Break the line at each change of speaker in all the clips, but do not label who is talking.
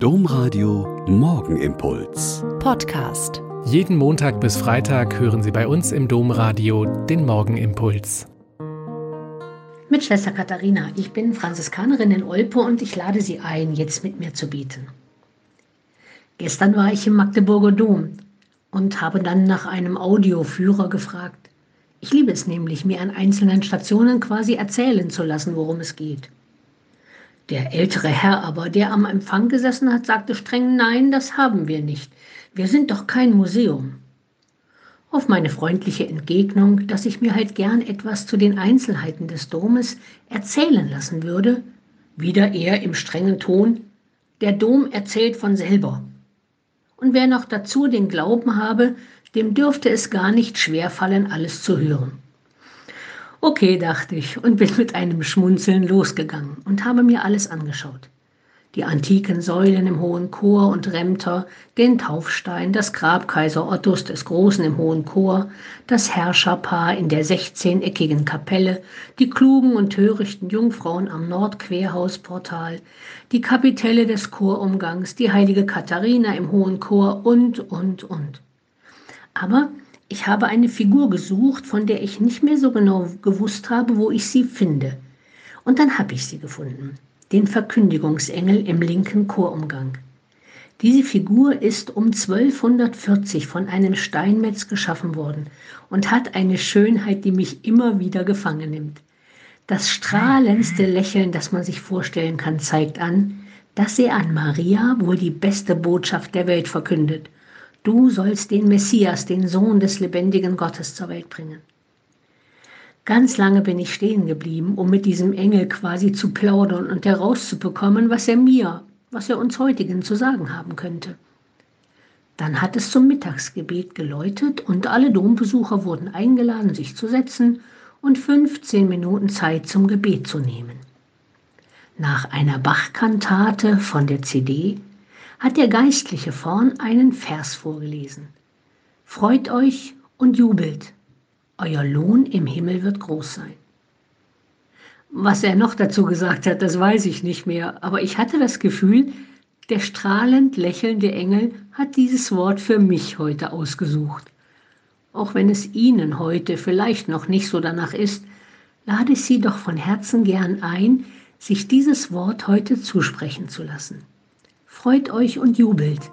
Domradio Morgenimpuls.
Podcast.
Jeden Montag bis Freitag hören Sie bei uns im Domradio den Morgenimpuls.
Mit Schwester Katharina. Ich bin Franziskanerin in Olpe und ich lade Sie ein, jetzt mit mir zu beten. Gestern war ich im Magdeburger Dom und habe dann nach einem Audioführer gefragt. Ich liebe es nämlich, mir an einzelnen Stationen quasi erzählen zu lassen, worum es geht. Der ältere Herr aber, der am Empfang gesessen hat, sagte streng, nein, das haben wir nicht. Wir sind doch kein Museum. Auf meine freundliche Entgegnung, dass ich mir halt gern etwas zu den Einzelheiten des Domes erzählen lassen würde, wieder er im strengen Ton, der Dom erzählt von selber. Und wer noch dazu den Glauben habe, dem dürfte es gar nicht schwerfallen, alles zu hören. Okay, dachte ich und bin mit einem Schmunzeln losgegangen und habe mir alles angeschaut. Die antiken Säulen im Hohen Chor und Remter, den Taufstein, das Grab Kaiser Ottos des Großen im Hohen Chor, das Herrscherpaar in der sechzehneckigen Kapelle, die klugen und törichten Jungfrauen am Nordquerhausportal, die Kapitelle des Chorumgangs, die heilige Katharina im Hohen Chor und, und, und. Aber ich habe eine Figur gesucht, von der ich nicht mehr so genau gewusst habe, wo ich sie finde. Und dann habe ich sie gefunden. Den Verkündigungsengel im linken Chorumgang. Diese Figur ist um 1240 von einem Steinmetz geschaffen worden und hat eine Schönheit, die mich immer wieder gefangen nimmt. Das strahlendste Lächeln, das man sich vorstellen kann, zeigt an, dass er an Maria wohl die beste Botschaft der Welt verkündet Du sollst den Messias, den Sohn des lebendigen Gottes zur Welt bringen. Ganz lange bin ich stehen geblieben, um mit diesem Engel quasi zu plaudern und herauszubekommen, was er mir, was er uns heutigen zu sagen haben könnte. Dann hat es zum Mittagsgebet geläutet und alle Dombesucher wurden eingeladen, sich zu setzen und 15 Minuten Zeit zum Gebet zu nehmen. Nach einer Bachkantate von der CD hat der Geistliche vorn einen Vers vorgelesen. Freut euch und jubelt, euer Lohn im Himmel wird groß sein. Was er noch dazu gesagt hat, das weiß ich nicht mehr, aber ich hatte das Gefühl, der strahlend lächelnde Engel hat dieses Wort für mich heute ausgesucht. Auch wenn es Ihnen heute vielleicht noch nicht so danach ist, lade ich Sie doch von Herzen gern ein, sich dieses Wort heute zusprechen zu lassen. Freut euch und jubelt,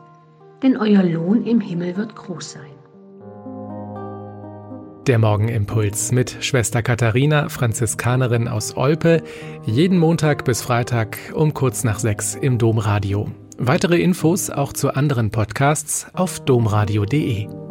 denn euer Lohn im Himmel wird groß sein.
Der Morgenimpuls mit Schwester Katharina, Franziskanerin aus Olpe, jeden Montag bis Freitag um kurz nach sechs im Domradio. Weitere Infos auch zu anderen Podcasts auf domradio.de.